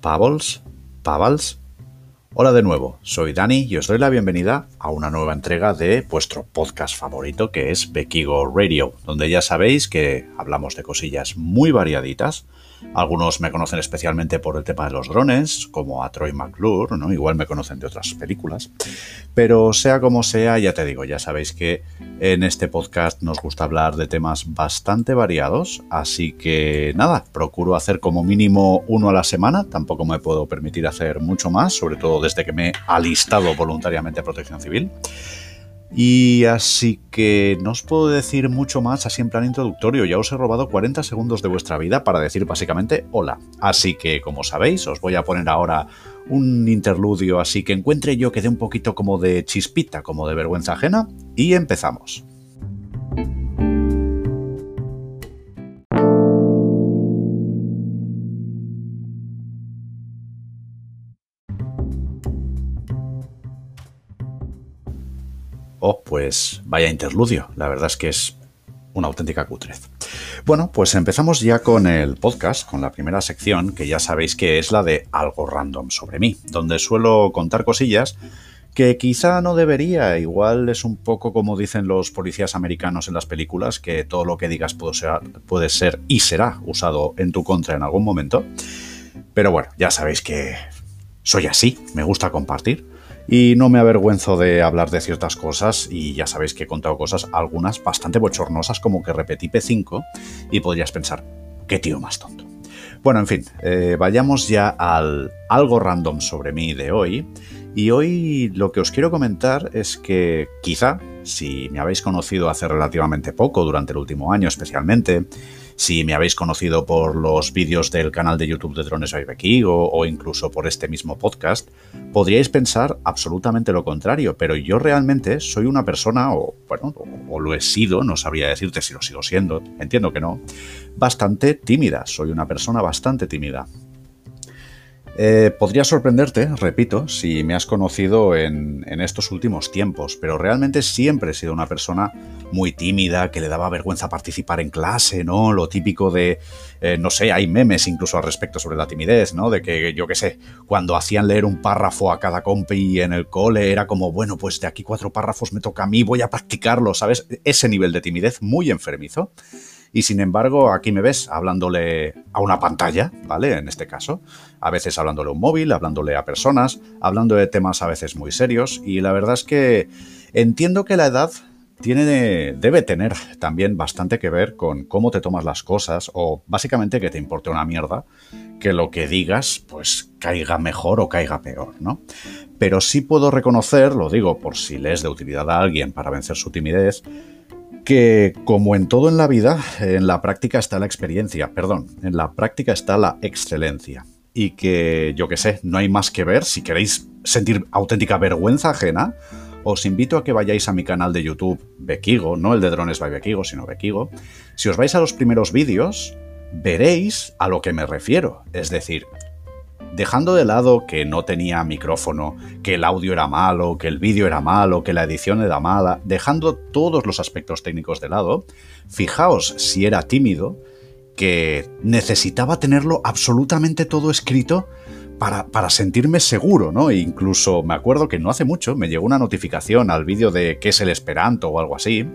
Pavels, Pavals. Hola de nuevo, soy Dani y os doy la bienvenida a una nueva entrega de vuestro podcast favorito que es Bekigo Radio, donde ya sabéis que hablamos de cosillas muy variaditas algunos me conocen especialmente por el tema de los drones, como a Troy McClure, ¿no? Igual me conocen de otras películas. Pero sea como sea, ya te digo, ya sabéis que en este podcast nos gusta hablar de temas bastante variados, así que nada, procuro hacer como mínimo uno a la semana, tampoco me puedo permitir hacer mucho más, sobre todo desde que me he alistado voluntariamente a Protección Civil. Y así que no os puedo decir mucho más así en plan introductorio, ya os he robado 40 segundos de vuestra vida para decir básicamente hola. Así que como sabéis, os voy a poner ahora un interludio así que encuentre yo que dé un poquito como de chispita, como de vergüenza ajena, y empezamos. Vaya interludio. La verdad es que es una auténtica cutrez. Bueno, pues empezamos ya con el podcast, con la primera sección, que ya sabéis que es la de algo random sobre mí, donde suelo contar cosillas que quizá no debería, igual es un poco como dicen los policías americanos en las películas, que todo lo que digas puede ser, puede ser y será usado en tu contra en algún momento. Pero bueno, ya sabéis que soy así, me gusta compartir y no me avergüenzo de hablar de ciertas cosas y ya sabéis que he contado cosas, algunas bastante bochornosas como que repetí P5 y podrías pensar, qué tío más tonto. Bueno, en fin, eh, vayamos ya al algo random sobre mí de hoy. Y hoy lo que os quiero comentar es que quizá, si me habéis conocido hace relativamente poco, durante el último año especialmente, si me habéis conocido por los vídeos del canal de YouTube de Drones by Becky o, incluso por este mismo podcast, podríais pensar absolutamente lo contrario, pero yo realmente soy una persona, o bueno, o lo he sido, no sabría decirte si lo sigo siendo, entiendo que no, bastante tímida, soy una persona bastante tímida. Eh, podría sorprenderte, repito, si me has conocido en, estos últimos tiempos, pero realmente siempre he sido una persona muy tímida, que le daba vergüenza participar en clase, ¿no? Lo típico de, eh, no sé, hay memes incluso al respecto sobre la timidez, ¿no? De que, yo qué sé, cuando hacían leer un párrafo a cada compi en el cole, era como, bueno, pues de aquí cuatro párrafos me toca a mí, voy a practicarlo, ¿sabes? Ese nivel de timidez muy enfermizo. Y sin embargo, aquí me ves hablándole a una pantalla, ¿vale? En este caso. A veces hablándole a un móvil, hablándole a personas, hablando de temas a veces muy serios. Y la verdad es que entiendo que la edad tiene, debe tener también bastante que ver con cómo te tomas las cosas o básicamente que te importe una mierda que lo que digas pues caiga mejor o caiga peor, ¿no? Pero sí puedo reconocer, lo digo por si le es de utilidad a alguien para vencer su timidez, que como en todo en la vida, en la práctica está la experiencia, perdón, en la práctica está la excelencia. Y que, yo que sé, no hay más que ver, si queréis sentir auténtica vergüenza ajena, os invito a que vayáis a mi canal de YouTube Bekigo, no el de drones by Bekigo, sino Bekigo. Si os vais a los primeros vídeos, veréis a lo que me refiero. Es decir, dejando de lado que no tenía micrófono, que el audio era malo, que el vídeo era malo, que la edición era mala, dejando todos los aspectos técnicos de lado, fijaos si era tímido, que necesitaba tenerlo absolutamente todo escrito para, para, sentirme seguro, ¿no? E incluso me acuerdo que no hace mucho me llegó una notificación al vídeo de qué es el Esperanto o algo así,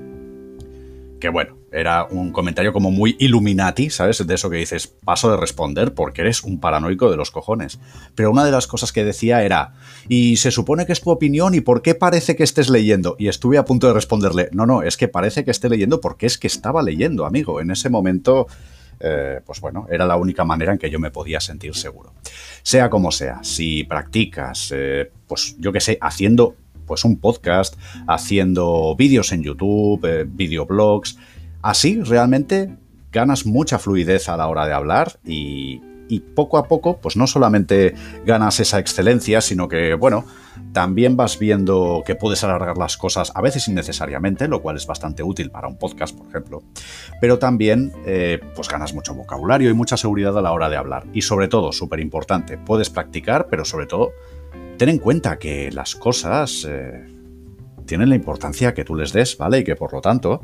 que bueno, era un comentario como muy Illuminati, ¿sabes? De eso que dices, paso de responder porque eres un paranoico de los cojones. Pero una de las cosas que decía era, y se supone que es tu opinión y por qué parece que estés leyendo. Y estuve a punto de responderle, no, no, es que parece que esté leyendo porque es que estaba leyendo, amigo. En ese momento... Eh, pues bueno, era la única manera en que yo me podía sentir seguro. Sea como sea, si practicas, eh, pues yo qué sé, haciendo pues un podcast, haciendo vídeos en YouTube, eh, videoblogs. Así realmente ganas mucha fluidez a la hora de hablar y, y, poco a poco, pues no solamente ganas esa excelencia, sino que, bueno, también vas viendo que puedes alargar las cosas a veces innecesariamente, lo cual es bastante útil para un podcast, por ejemplo. Pero también, eh, pues ganas mucho vocabulario y mucha seguridad a la hora de hablar. Y sobre todo, súper importante, puedes practicar, pero sobre todo ten en cuenta que las cosas eh, tienen la importancia que tú les des, ¿vale? Y que por lo tanto,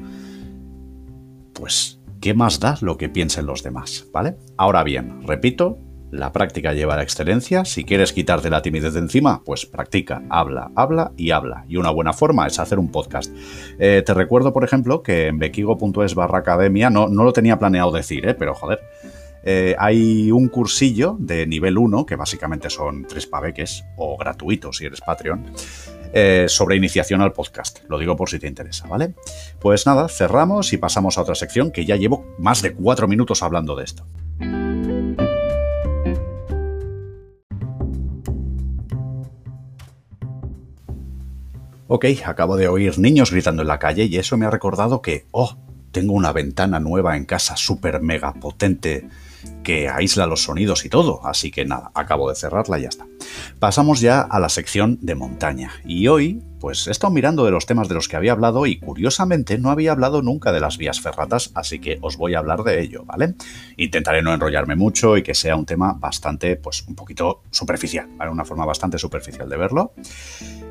pues, ¿qué más da lo que piensen los demás, ¿vale? Ahora bien, repito, la práctica lleva a la excelencia. Si quieres quitarte la timidez de encima, pues practica, habla, habla y habla. Y una buena forma es hacer un podcast. Eh, te recuerdo, por ejemplo, que en bequigo.es barra academia, no, no lo tenía planeado decir, ¿eh? pero joder, eh, hay un cursillo de nivel 1, que básicamente son tres paveques, o gratuitos si eres Patreon, eh, sobre iniciación al podcast. Lo digo por si te interesa, ¿vale? Pues nada, cerramos y pasamos a otra sección que ya llevo más de cuatro minutos hablando de esto. Ok, acabo de oír niños gritando en la calle y eso me ha recordado que, oh, tengo una ventana nueva en casa súper mega potente que aísla los sonidos y todo, así que nada, acabo de cerrarla y ya está. Pasamos ya a la sección de montaña, y hoy, pues he estado mirando de los temas de los que había hablado y curiosamente no había hablado nunca de las vías ferratas, así que os voy a hablar de ello, ¿vale? Intentaré no enrollarme mucho y que sea un tema bastante, pues un poquito superficial. Una forma bastante superficial de verlo.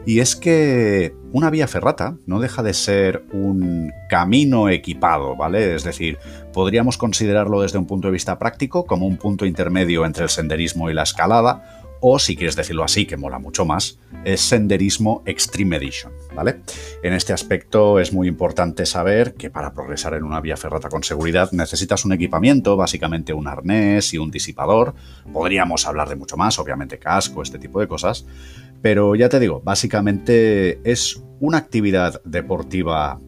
Y es que una vía ferrata no deja de ser un camino equipado, ¿vale? Es decir, podríamos considerarlo desde un punto de vista práctico como un punto intermedio entre el senderismo y la escalada, o si quieres decirlo así, que mola mucho más, es Senderismo Extreme Edition, ¿vale? En este aspecto es muy importante saber que para progresar en una vía ferrata con seguridad necesitas un equipamiento, básicamente un arnés y un disipador. Podríamos hablar de mucho más, obviamente casco, este tipo de cosas, pero ya te digo, básicamente es una actividad deportiva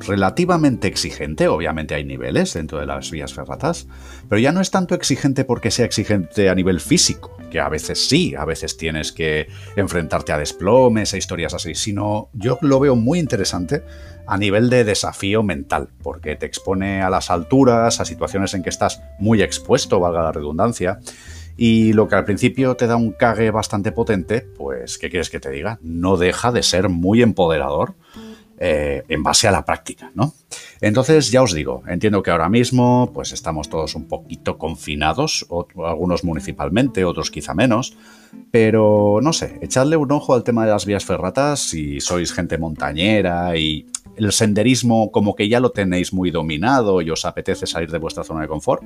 relativamente exigente, obviamente hay niveles dentro de las vías ferratas, pero ya no es tanto exigente porque sea exigente a nivel físico, que a veces sí, a veces tienes que enfrentarte a desplomes e historias así, sino yo lo veo muy interesante a nivel de desafío mental, porque te expone a las alturas, a situaciones en que estás muy expuesto, valga la redundancia, y lo que al principio te da un cague bastante potente, pues, ¿qué quieres que te diga? No deja de ser muy empoderador eh, en base a la práctica, ¿no? Entonces, ya os digo, entiendo que ahora mismo pues estamos todos un poquito confinados, algunos municipalmente, otros quizá menos, pero no sé, echadle un ojo al tema de las vías ferratas si sois gente montañera y el senderismo como que ya lo tenéis muy dominado y os apetece salir de vuestra zona de confort.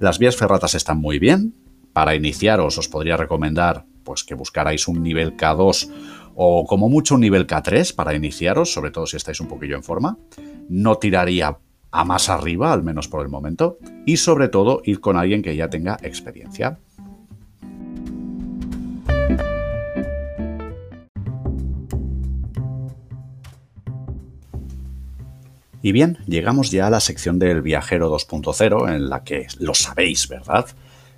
Las vías ferratas están muy bien. Para iniciaros os podría recomendar pues que buscarais un nivel K2 o como mucho un nivel K3 para iniciaros, sobre todo si estáis un poquillo en forma. No tiraría a más arriba, al menos por el momento, y sobre todo ir con alguien que ya tenga experiencia. Y bien, llegamos ya a la sección del viajero 2.0, en la que lo sabéis, ¿verdad?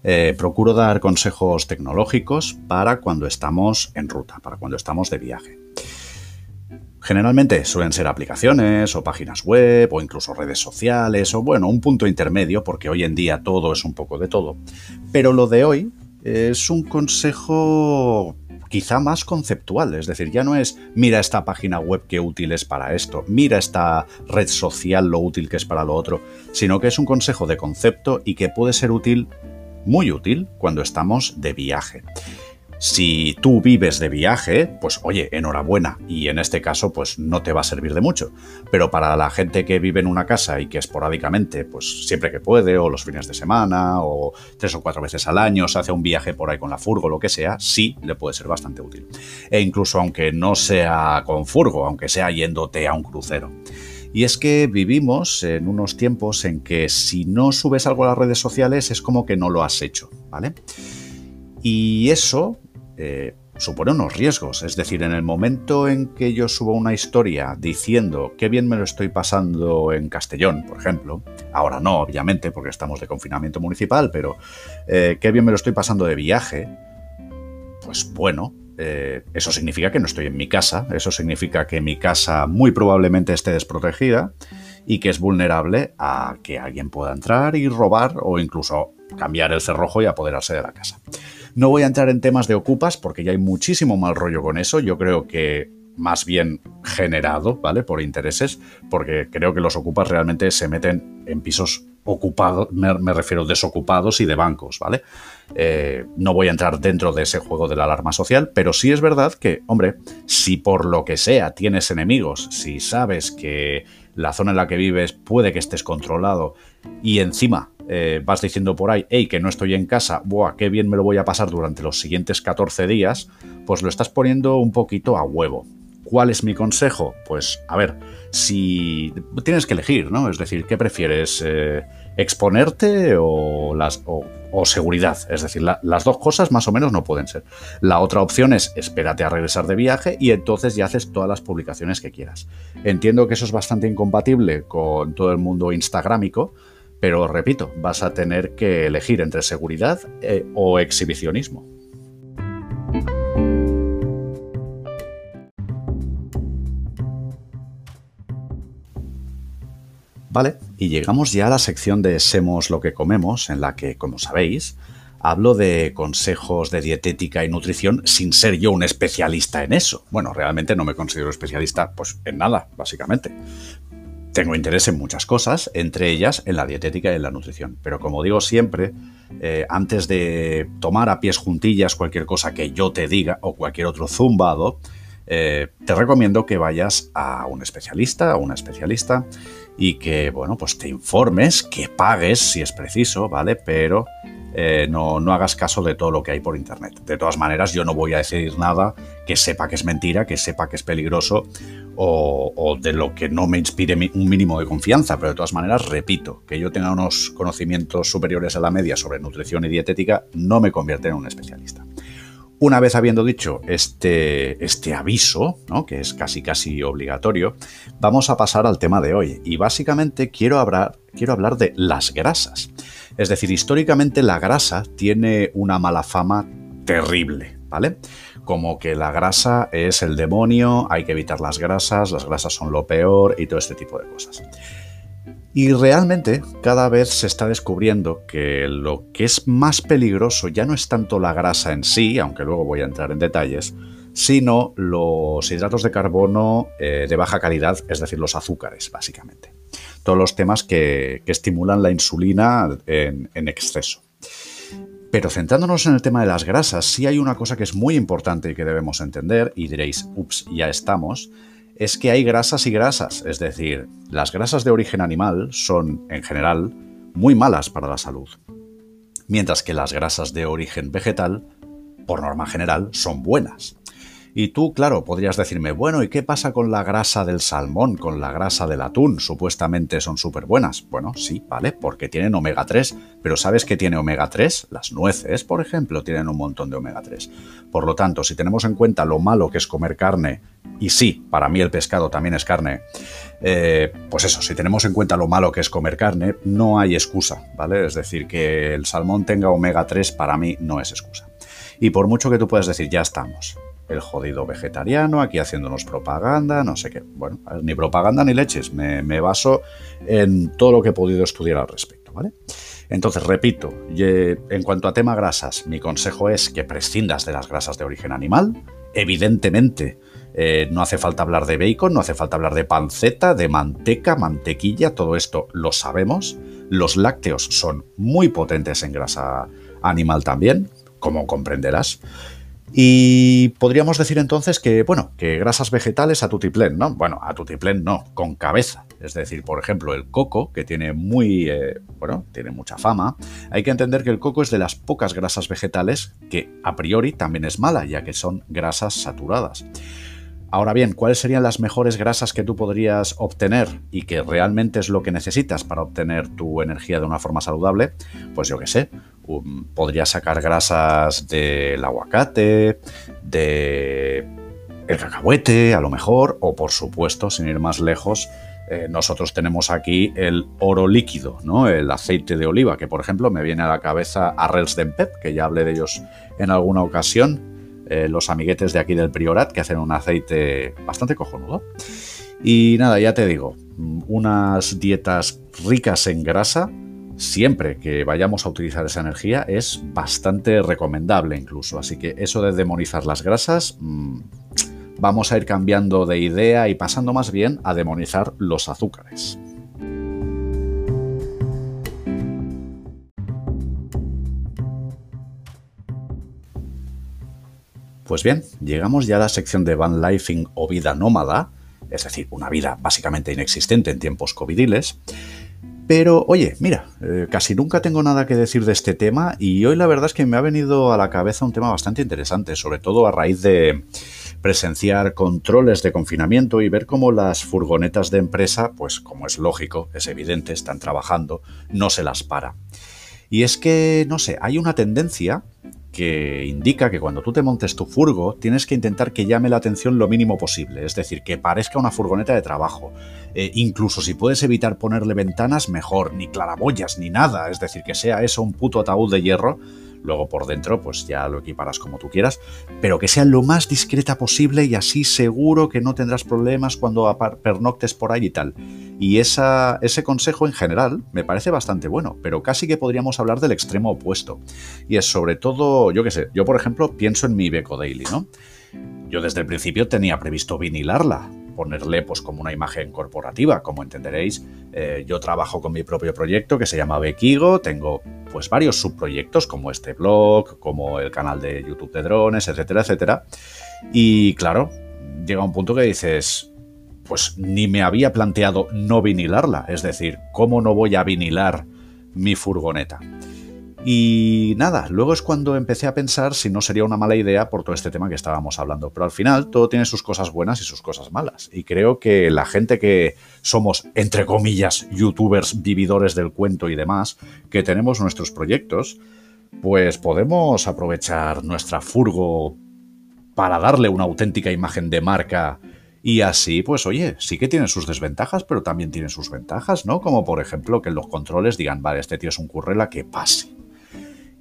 Eh, procuro dar consejos tecnológicos para cuando estamos en ruta, para cuando estamos de viaje. Generalmente suelen ser aplicaciones o páginas web o incluso redes sociales o bueno, un punto intermedio porque hoy en día todo es un poco de todo. Pero lo de hoy es un consejo quizá más conceptual, es decir, ya no es mira esta página web qué útil es para esto, mira esta red social lo útil que es para lo otro, sino que es un consejo de concepto y que puede ser útil muy útil cuando estamos de viaje. Si tú vives de viaje, pues oye, enhorabuena, y en este caso pues no te va a servir de mucho. Pero para la gente que vive en una casa y que esporádicamente, pues siempre que puede, o los fines de semana, o tres o cuatro veces al año, se hace un viaje por ahí con la furgo, lo que sea, sí le puede ser bastante útil. E incluso aunque no sea con furgo, aunque sea yéndote a un crucero. Y es que vivimos en unos tiempos en que si no subes algo a las redes sociales es como que no lo has hecho, ¿vale? Y eso eh, supone unos riesgos. Es decir, en el momento en que yo subo una historia diciendo qué bien me lo estoy pasando en Castellón, por ejemplo, ahora no, obviamente, porque estamos de confinamiento municipal, pero eh, qué bien me lo estoy pasando de viaje, pues bueno, eh, eso significa que no estoy en mi casa, eso significa que mi casa muy probablemente esté desprotegida y que es vulnerable a que alguien pueda entrar y robar o incluso cambiar el cerrojo y apoderarse de la casa. No voy a entrar en temas de ocupas porque ya hay muchísimo mal rollo con eso. Yo creo que más bien generado, ¿vale? Por intereses, porque creo que los ocupas realmente se meten en pisos ocupados, me, refiero desocupados y de bancos, ¿vale? Eh, no voy a entrar dentro de ese juego de la alarma social, pero sí es verdad que, hombre, si por lo que sea tienes enemigos, si sabes que la zona en la que vives puede que estés controlado y encima eh, vas diciendo por ahí, hey, que no estoy en casa, buah, qué bien me lo voy a pasar durante los siguientes 14 días, pues lo estás poniendo un poquito a huevo. ¿Cuál es mi consejo? Pues, a ver, si tienes que elegir, ¿no? Es decir, ¿qué prefieres? Eh, ¿Exponerte o, las, o, seguridad? Es decir, las dos cosas más o menos no pueden ser. La otra opción es espérate a regresar de viaje y entonces ya haces todas las publicaciones que quieras. Entiendo que eso es bastante incompatible con todo el mundo instagrámico, pero repito, vas a tener que elegir entre seguridad eh, o exhibicionismo. Vale, y llegamos ya a la sección de Semos lo que comemos, en la que, como sabéis, hablo de consejos de dietética y nutrición sin ser yo un especialista en eso. Bueno, realmente no me considero especialista pues en nada, básicamente. Tengo interés en muchas cosas, entre ellas en la dietética y en la nutrición. Pero como digo siempre, eh, antes de tomar a pies juntillas cualquier cosa que yo te diga o cualquier otro zumbado, eh, te recomiendo que vayas a un especialista, a una especialista, y que, bueno, pues te informes, que pagues si es preciso, ¿vale? Pero eh, no, no, hagas caso de todo lo que hay por internet. De todas maneras, yo no voy a decir nada que sepa que es mentira, que sepa que es peligroso o, o, de lo que no me inspire un mínimo de confianza. Pero de todas maneras, repito, que yo tenga unos conocimientos superiores a la media sobre nutrición y dietética no me convierte en un especialista. Una vez habiendo dicho este, este aviso, ¿no? que es casi casi obligatorio, vamos a pasar al tema de hoy. Y básicamente quiero hablar, quiero hablar de las grasas. Es decir, históricamente la grasa tiene una mala fama terrible, ¿vale? Como que la grasa es el demonio, hay que evitar las grasas, las grasas son lo peor y todo este tipo de cosas. Y realmente cada vez se está descubriendo que lo que es más peligroso ya no es tanto la grasa en sí, aunque luego voy a entrar en detalles, sino los hidratos de carbono eh, de baja calidad, es decir, los azúcares, básicamente. Todos los temas que, estimulan la insulina en, en exceso. Pero centrándonos en el tema de las grasas, sí hay una cosa que es muy importante y que debemos entender, y diréis, ups, ya estamos, es que hay grasas y grasas, es decir, las grasas de origen animal son, en general, muy malas para la salud, mientras que las grasas de origen vegetal, por norma general, son buenas. Y tú, claro, podrías decirme, bueno, ¿y qué pasa con la grasa del salmón, con la grasa del atún? Supuestamente son súper buenas. Bueno, sí, vale, porque tienen omega 3, pero ¿sabes qué tiene omega 3? Las nueces, por ejemplo, tienen un montón de omega 3. Por lo tanto, si tenemos en cuenta lo malo que es comer carne, y sí, para mí el pescado también es carne, eh, pues eso, si tenemos en cuenta lo malo que es comer carne, no hay excusa, ¿vale? Es decir, que el salmón tenga omega 3 para mí no es excusa. Y por mucho que tú puedas decir, ya estamos, el jodido vegetariano, aquí haciéndonos propaganda, no sé qué. Bueno, ni propaganda ni leches, me, baso en todo lo que he podido estudiar al respecto, ¿vale? Entonces, repito, en cuanto a tema grasas, mi consejo es que prescindas de las grasas de origen animal. Evidentemente, eh, no hace falta hablar de bacon, no hace falta hablar de panceta, de manteca, mantequilla, todo esto lo sabemos. Los lácteos son muy potentes en grasa animal también, como comprenderás. Y podríamos decir entonces que, bueno, que grasas vegetales a tutiplén, ¿no? Bueno, a tutiplén no, con cabeza. Es decir, por ejemplo, el coco, que tiene muy, eh, bueno, tiene mucha fama, hay que entender que el coco es de las pocas grasas vegetales que a priori también es mala, ya que son grasas saturadas. Ahora bien, ¿cuáles serían las mejores grasas que tú podrías obtener y que realmente es lo que necesitas para obtener tu energía de una forma saludable? Pues yo qué sé, podría sacar grasas del aguacate, de el cacahuete, a lo mejor, o por supuesto, sin ir más lejos, eh, nosotros tenemos aquí el oro líquido, ¿no? El aceite de oliva, que por ejemplo me viene a la cabeza Arrels Pep, que ya hablé de ellos en alguna ocasión, eh, los amiguetes de aquí del Priorat, que hacen un aceite bastante cojonudo. Y nada, ya te digo, unas dietas ricas en grasa, siempre que vayamos a utilizar esa energía es bastante recomendable incluso. Así que eso de demonizar las grasas, mm, vamos a ir cambiando de idea y pasando más bien a demonizar los azúcares. Pues bien, llegamos ya a la sección de van lifing o vida nómada, es decir, una vida básicamente inexistente en tiempos covidiles, Pero, oye, mira, eh, casi nunca tengo nada que decir de este tema y hoy la verdad es que me ha venido a la cabeza un tema bastante interesante, sobre todo a raíz de presenciar controles de confinamiento y ver cómo las furgonetas de empresa, pues como es lógico, es evidente, están trabajando, no se las para. Y es que, no sé, hay una tendencia que indica que cuando tú te montes tu furgo tienes que intentar que llame la atención lo mínimo posible, es decir, que parezca una furgoneta de trabajo. Eh, incluso si puedes evitar ponerle ventanas, mejor, ni claraboyas, ni nada, es decir, que sea eso un puto ataúd de hierro Luego por dentro, pues ya lo equiparas como tú quieras, pero que sea lo más discreta posible y así seguro que no tendrás problemas cuando pernoctes por ahí y tal. Y esa, ese consejo en general me parece bastante bueno, pero casi que podríamos hablar del extremo opuesto. Y es sobre todo, yo qué sé, yo por ejemplo pienso en mi Beco Daily, ¿no? Yo desde el principio tenía previsto vinilarla, ponerle pues como una imagen corporativa, como entenderéis. Eh, yo trabajo con mi propio proyecto que se llama Bequigo, tengo pues varios subproyectos como este blog, como el canal de YouTube de drones, etcétera, etcétera. Y claro, llega un punto que dices, pues ni me había planteado no vinilarla, es decir, ¿cómo no voy a vinilar mi furgoneta? Y nada, luego es cuando empecé a pensar si no sería una mala idea por todo este tema que estábamos hablando. Pero al final todo tiene sus cosas buenas y sus cosas malas. Y creo que la gente que somos, entre comillas, youtubers, vividores del cuento y demás, que tenemos nuestros proyectos, pues podemos aprovechar nuestra furgo para darle una auténtica imagen de marca y así, pues oye, sí que tiene sus desventajas, pero también tiene sus ventajas, ¿no? Como por ejemplo que los controles digan, vale, este tío es un currela, que pase.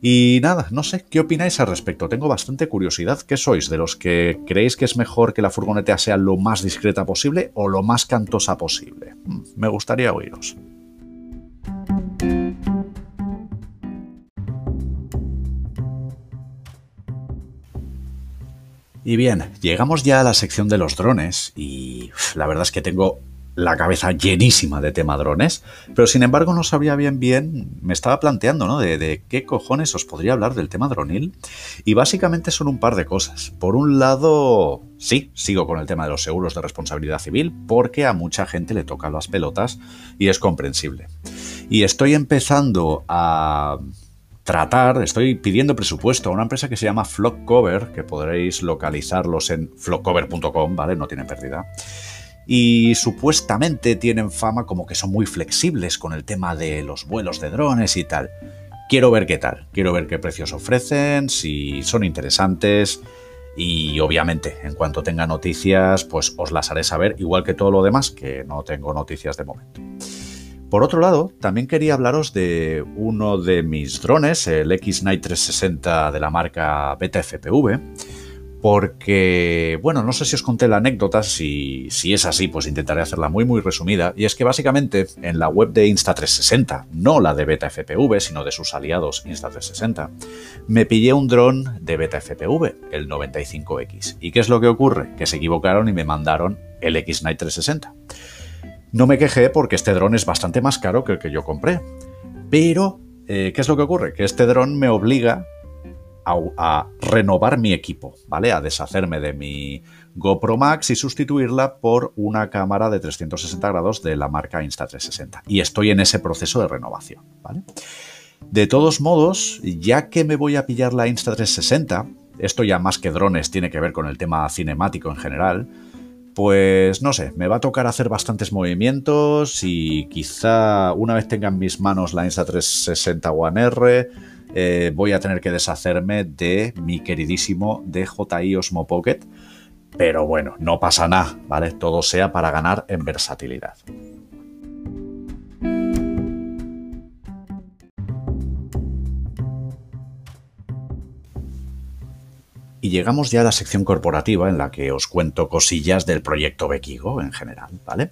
Y nada, no sé, ¿qué opináis al respecto? Tengo bastante curiosidad. ¿Qué sois? ¿De los que creéis que es mejor que la furgoneta sea lo más discreta posible o lo más cantosa posible? Hmm, me gustaría oíros. Y bien, llegamos ya a la sección de los drones y la verdad es que tengo la cabeza llenísima de tema drones, pero sin embargo no sabía bien bien, me estaba planteando, ¿no? De, qué cojones os podría hablar del tema dronil. Y básicamente son un par de cosas. Por un lado, sí, sigo con el tema de los seguros de responsabilidad civil, porque a mucha gente le tocan las pelotas y es comprensible. Y estoy empezando a tratar, estoy pidiendo presupuesto a una empresa que se llama Flockcover, que podréis localizarlos en flockcover.com, ¿vale? No tiene pérdida y supuestamente tienen fama como que son muy flexibles con el tema de los vuelos de drones y tal. Quiero ver qué tal, quiero ver qué precios ofrecen, si son interesantes y obviamente en cuanto tenga noticias pues os las haré saber igual que todo lo demás que no tengo noticias de momento. Por otro lado, también quería hablaros de uno de mis drones, el X-Night 360 de la marca Beta FPV, porque, bueno, no sé si os conté la anécdota, si, es así, pues intentaré hacerla muy muy resumida, y es que básicamente en la web de Insta360, no la de Beta FPV, sino de sus aliados Insta360, me pillé un dron de Beta FPV, el 95X. ¿Y qué es lo que ocurre? Que se equivocaron y me mandaron el X-Night 360. No me quejé porque este dron es bastante más caro que el que yo compré, pero eh, ¿qué es lo que ocurre? Que este dron me obliga a, renovar mi equipo, ¿vale? A deshacerme de mi GoPro Max y sustituirla por una cámara de 360 grados de la marca Insta360. Y estoy en ese proceso de renovación, ¿vale? De todos modos, ya que me voy a pillar la Insta360, esto ya más que drones tiene que ver con el tema cinemático en general, pues no sé, me va a tocar hacer bastantes movimientos y quizá una vez tenga en mis manos la Insta360 One R, eh, voy a tener que deshacerme de mi queridísimo DJI Osmo Pocket. Pero bueno, no pasa nada, ¿vale? Todo sea para ganar en versatilidad. Y llegamos ya a la sección corporativa en la que os cuento cosillas del proyecto Bequigo en general, ¿vale?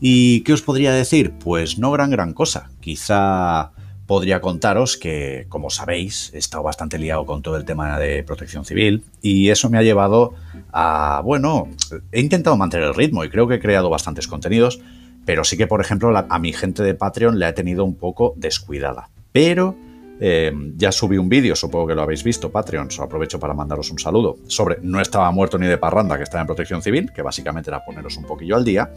¿Y qué os podría decir? Pues no gran gran cosa. Quizá podría contaros que, como sabéis, he estado bastante liado con todo el tema de protección civil y eso me ha llevado a, bueno, he intentado mantener el ritmo y creo que he creado bastantes contenidos, pero sí que, por ejemplo, a mi gente de Patreon le ha tenido un poco descuidada. Pero Eh, ya subí un vídeo, supongo que lo habéis visto, Patreon, os aprovecho para mandaros un saludo, sobre No estaba muerto ni de parranda, que estaba en protección civil, que básicamente era poneros un poquillo al día.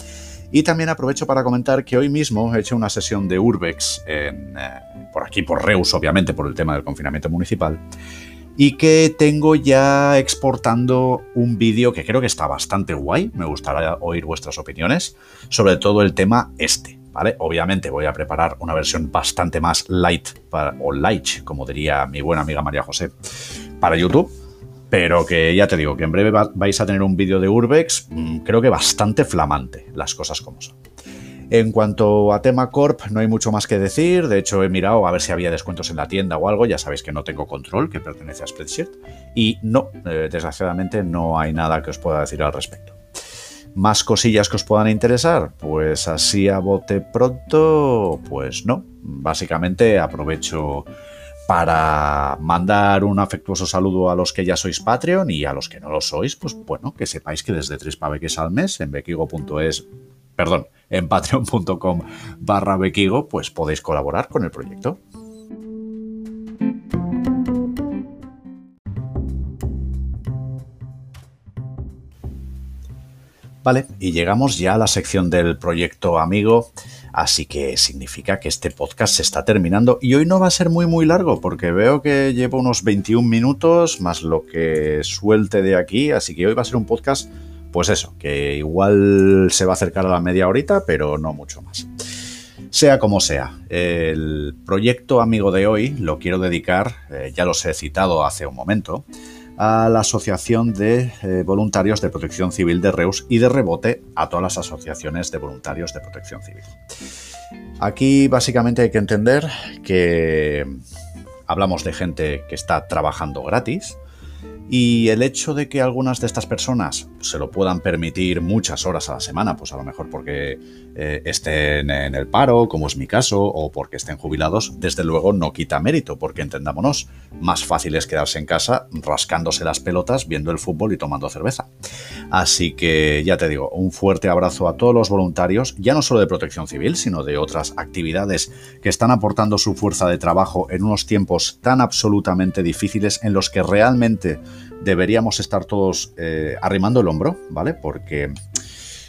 Y también aprovecho para comentar que hoy mismo he hecho una sesión de Urbex, eh, por aquí, por Reus, obviamente, por el tema del confinamiento municipal, y que tengo ya exportando un vídeo que creo que está bastante guay, me gustaría oír vuestras opiniones, sobre todo el tema este, Obviamente voy a preparar una versión bastante más light, o light, como diría mi buena amiga María José, para YouTube, pero que ya te digo que en breve vais a tener un vídeo de Urbex, mm, creo que bastante flamante, las cosas como son. En cuanto a tema Corp, no hay mucho más que decir. De hecho, he mirado a ver si había descuentos en la tienda o algo. Ya sabéis que no tengo control, que pertenece a Spreadshirt. Y no, eh, desgraciadamente no hay nada que os pueda decir al respecto. ¿Más cosillas que os puedan interesar? Pues así a bote pronto, pues no. Básicamente aprovecho para mandar un afectuoso saludo a los que ya sois Patreon y a los que no lo sois, pues bueno, que sepáis que desde 3 paveques al mes en bequigo.es, perdón, en patreon.com barra bequigo, pues podéis colaborar con el proyecto. Vale, y llegamos ya a la sección del proyecto amigo, así que significa que este podcast se está terminando y hoy no va a ser muy muy largo porque veo que llevo unos 21 minutos más lo que suelte de aquí, así que hoy va a ser un podcast, pues eso, que igual se va a acercar a la media horita, pero no mucho más. Sea como sea, el proyecto amigo de hoy lo quiero dedicar, eh, ya los he citado hace un momento, a la Asociación de eh, Voluntarios de Protección Civil de Reus y de rebote a todas las asociaciones de voluntarios de protección civil. Aquí básicamente hay que entender que hablamos de gente que está trabajando gratis, y el hecho de que algunas de estas personas se lo puedan permitir muchas horas a la semana, pues a lo mejor porque eh, estén en el paro, como es mi caso, o porque estén jubilados, desde luego no quita mérito, porque entendámonos, más fácil es quedarse en casa rascándose las pelotas, viendo el fútbol y tomando cerveza. Así que ya te digo, un fuerte abrazo a todos los voluntarios, ya no solo de protección civil, sino de otras actividades que están aportando su fuerza de trabajo en unos tiempos tan absolutamente difíciles en los que realmente deberíamos estar todos eh, arrimando el hombro, ¿vale? Porque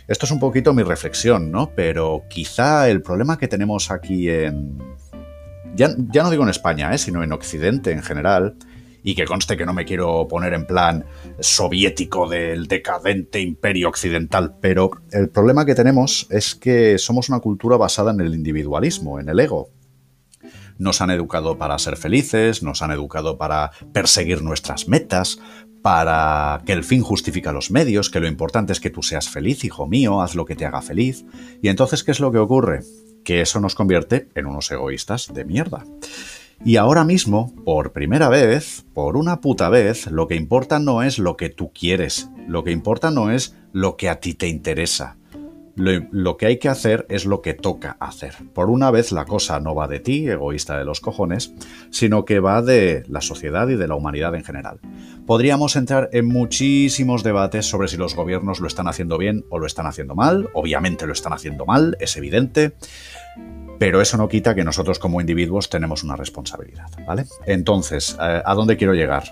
esto es un poquito mi reflexión, ¿no? Pero quizá el problema que tenemos aquí en... Ya, ya no digo en España, ¿eh? sino en Occidente en general, y que conste que no me quiero poner en plan soviético del decadente imperio occidental, pero el problema que tenemos es que somos una cultura basada en el individualismo, en el ego, nos han educado para ser felices, nos han educado para perseguir nuestras metas, para que el fin justifica los medios, que lo importante es que tú seas feliz, hijo mío, haz lo que te haga feliz. Y entonces, ¿qué es lo que ocurre? Que eso nos convierte en unos egoístas de mierda. Y ahora mismo, por primera vez, por una puta vez, lo que importa no es lo que tú quieres, lo que importa no es lo que a ti te interesa, lo, que hay que hacer es lo que toca hacer. Por una vez la cosa no va de ti, egoísta de los cojones, sino que va de la sociedad y de la humanidad en general. Podríamos entrar en muchísimos debates sobre si los gobiernos lo están haciendo bien o lo están haciendo mal. Obviamente lo están haciendo mal, es evidente. Pero eso no quita que nosotros como individuos tenemos una responsabilidad, ¿vale? Entonces, eh, ¿a dónde quiero llegar?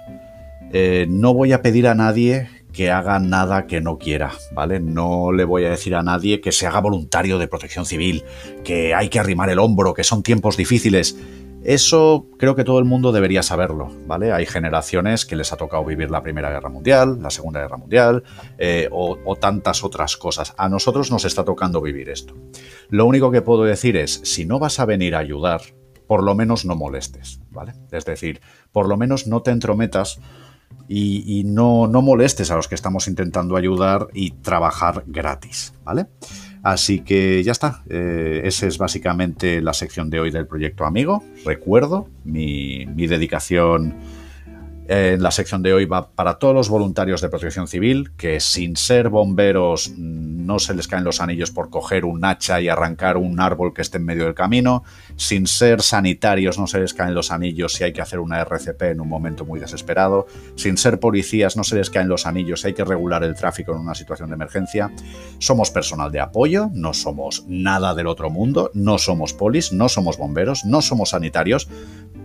Eh, no voy a pedir a nadie que haga nada que no quiera, ¿vale? No le voy a decir a nadie que se haga voluntario de protección civil, que hay que arrimar el hombro, que son tiempos difíciles. Eso creo que todo el mundo debería saberlo, ¿vale? Hay generaciones que les ha tocado vivir la Primera Guerra Mundial, la Segunda Guerra Mundial eh, o, o tantas otras cosas. A nosotros nos está tocando vivir esto. Lo único que puedo decir es, si no vas a venir a ayudar, por lo menos no molestes, ¿vale? Es decir, por lo menos no te entrometas y, no, no, molestes a los que estamos intentando ayudar y trabajar gratis, ¿vale? Así que ya está, eh, esa es básicamente la sección de hoy del proyecto Amigo. Recuerdo mi, mi dedicación en la sección de hoy va para todos los voluntarios de protección civil que sin ser bomberos no se les caen los anillos por coger un hacha y arrancar un árbol que esté en medio del camino, sin ser sanitarios no se les caen los anillos si hay que hacer una RCP en un momento muy desesperado, sin ser policías no se les caen los anillos si hay que regular el tráfico en una situación de emergencia. Somos personal de apoyo, no somos nada del otro mundo, no somos polis, no somos bomberos, no somos sanitarios,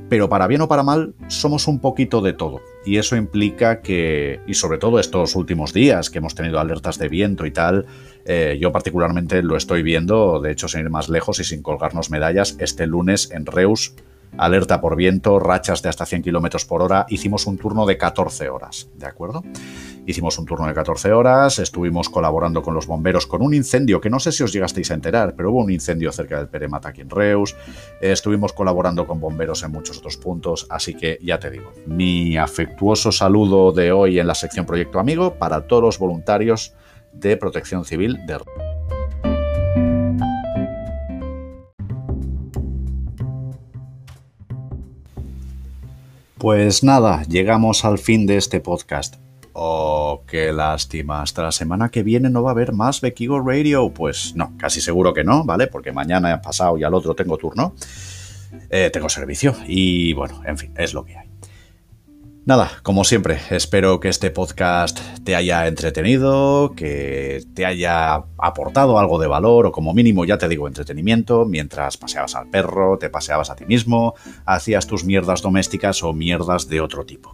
pero para bien o para mal somos un poquito de todo. Y eso implica que, y sobre todo estos últimos días que hemos tenido alertas de viento y tal, eh, yo particularmente lo estoy viendo, de hecho sin ir más lejos y sin colgarnos medallas, este lunes en Reus alerta por viento, rachas de hasta 100 km por hora, hicimos un turno de 14 horas, ¿de acuerdo? Hicimos un turno de 14 horas, estuvimos colaborando con los bomberos con un incendio que no sé si os llegasteis a enterar, pero hubo un incendio cerca del Peremata aquí en Reus, estuvimos colaborando con bomberos en muchos otros puntos, así que ya te digo, mi afectuoso saludo de hoy en la sección Proyecto Amigo para todos los voluntarios de protección civil de Pues nada, llegamos al fin de este podcast. Oh, qué lástima. Hasta la semana que viene no va a haber más Bekigo Radio. Pues no, casi seguro que no, ¿vale? Porque mañana, pasado y al otro tengo turno. Eh, tengo servicio. Y bueno, en fin, es lo que hay. Nada, como siempre, espero que este podcast te haya entretenido, que te haya aportado algo de valor o como mínimo, ya te digo, entretenimiento, mientras paseabas al perro, te paseabas a ti mismo, hacías tus mierdas domésticas o mierdas de otro tipo.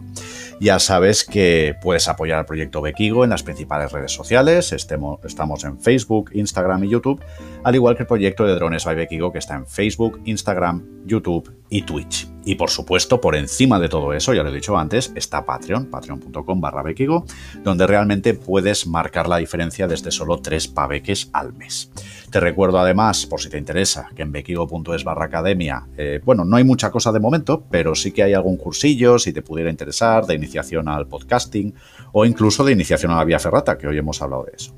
Ya sabes que puedes apoyar al proyecto Bekigo en las principales redes sociales, estamos en Facebook, Instagram y YouTube, al igual que el proyecto de Drones by Bekigo que está en Facebook, Instagram, YouTube y Twitch. Y por supuesto, por encima de todo eso, ya lo he dicho antes, está Patreon, patreon.com barra donde realmente puedes marcar la diferencia desde solo 3 paveques al mes. Te recuerdo además, por si te interesa, que en bequigo.es barra academia, eh, bueno, no hay mucha cosa de momento, pero sí que hay algún cursillo, si te pudiera interesar, de iniciación al podcasting o incluso de iniciación a la vía ferrata, que hoy hemos hablado de eso.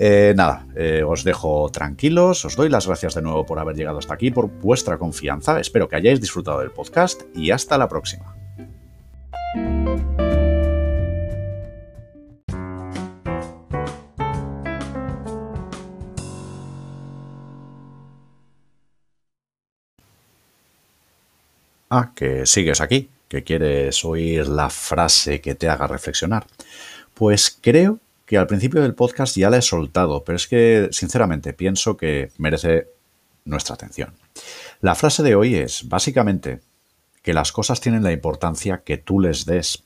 Eh, nada, eh, os dejo tranquilos, os doy las gracias de nuevo por haber llegado hasta aquí, por vuestra confianza, espero que hayáis disfrutado del podcast y hasta la próxima. Ah, que sigues aquí, que quieres oír la frase que te haga reflexionar. Pues creo que al principio del podcast ya la he soltado, pero es que, sinceramente, pienso que merece nuestra atención. La frase de hoy es, básicamente, que las cosas tienen la importancia que tú les des.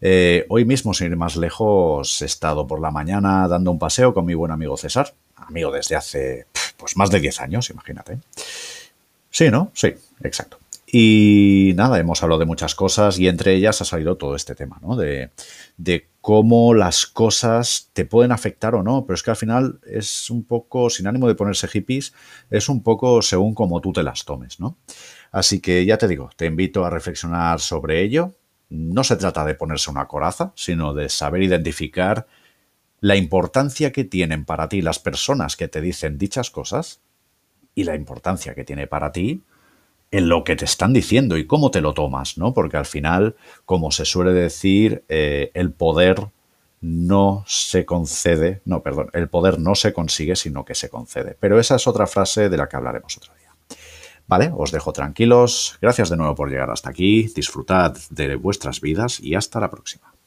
Eh, hoy mismo, sin ir más lejos, he estado por la mañana dando un paseo con mi buen amigo César, amigo desde hace pues más de 10 años, imagínate. Sí, ¿no? Sí, exacto. Y nada, hemos hablado de muchas cosas y entre ellas ha salido todo este tema, ¿no? De, de cómo las cosas te pueden afectar o no, pero es que al final es un poco, sin ánimo de ponerse hippies, es un poco según cómo tú te las tomes, ¿no? Así que ya te digo, te invito a reflexionar sobre ello. No se trata de ponerse una coraza, sino de saber identificar la importancia que tienen para ti las personas que te dicen dichas cosas y la importancia que tiene para ti en lo que te están diciendo y cómo te lo tomas, ¿no? Porque al final, como se suele decir, eh, el poder no se concede, no, perdón, el poder no se consigue, sino que se concede. Pero esa es otra frase de la que hablaremos otro día. Vale, os dejo tranquilos. Gracias de nuevo por llegar hasta aquí. Disfrutad de vuestras vidas y hasta la próxima.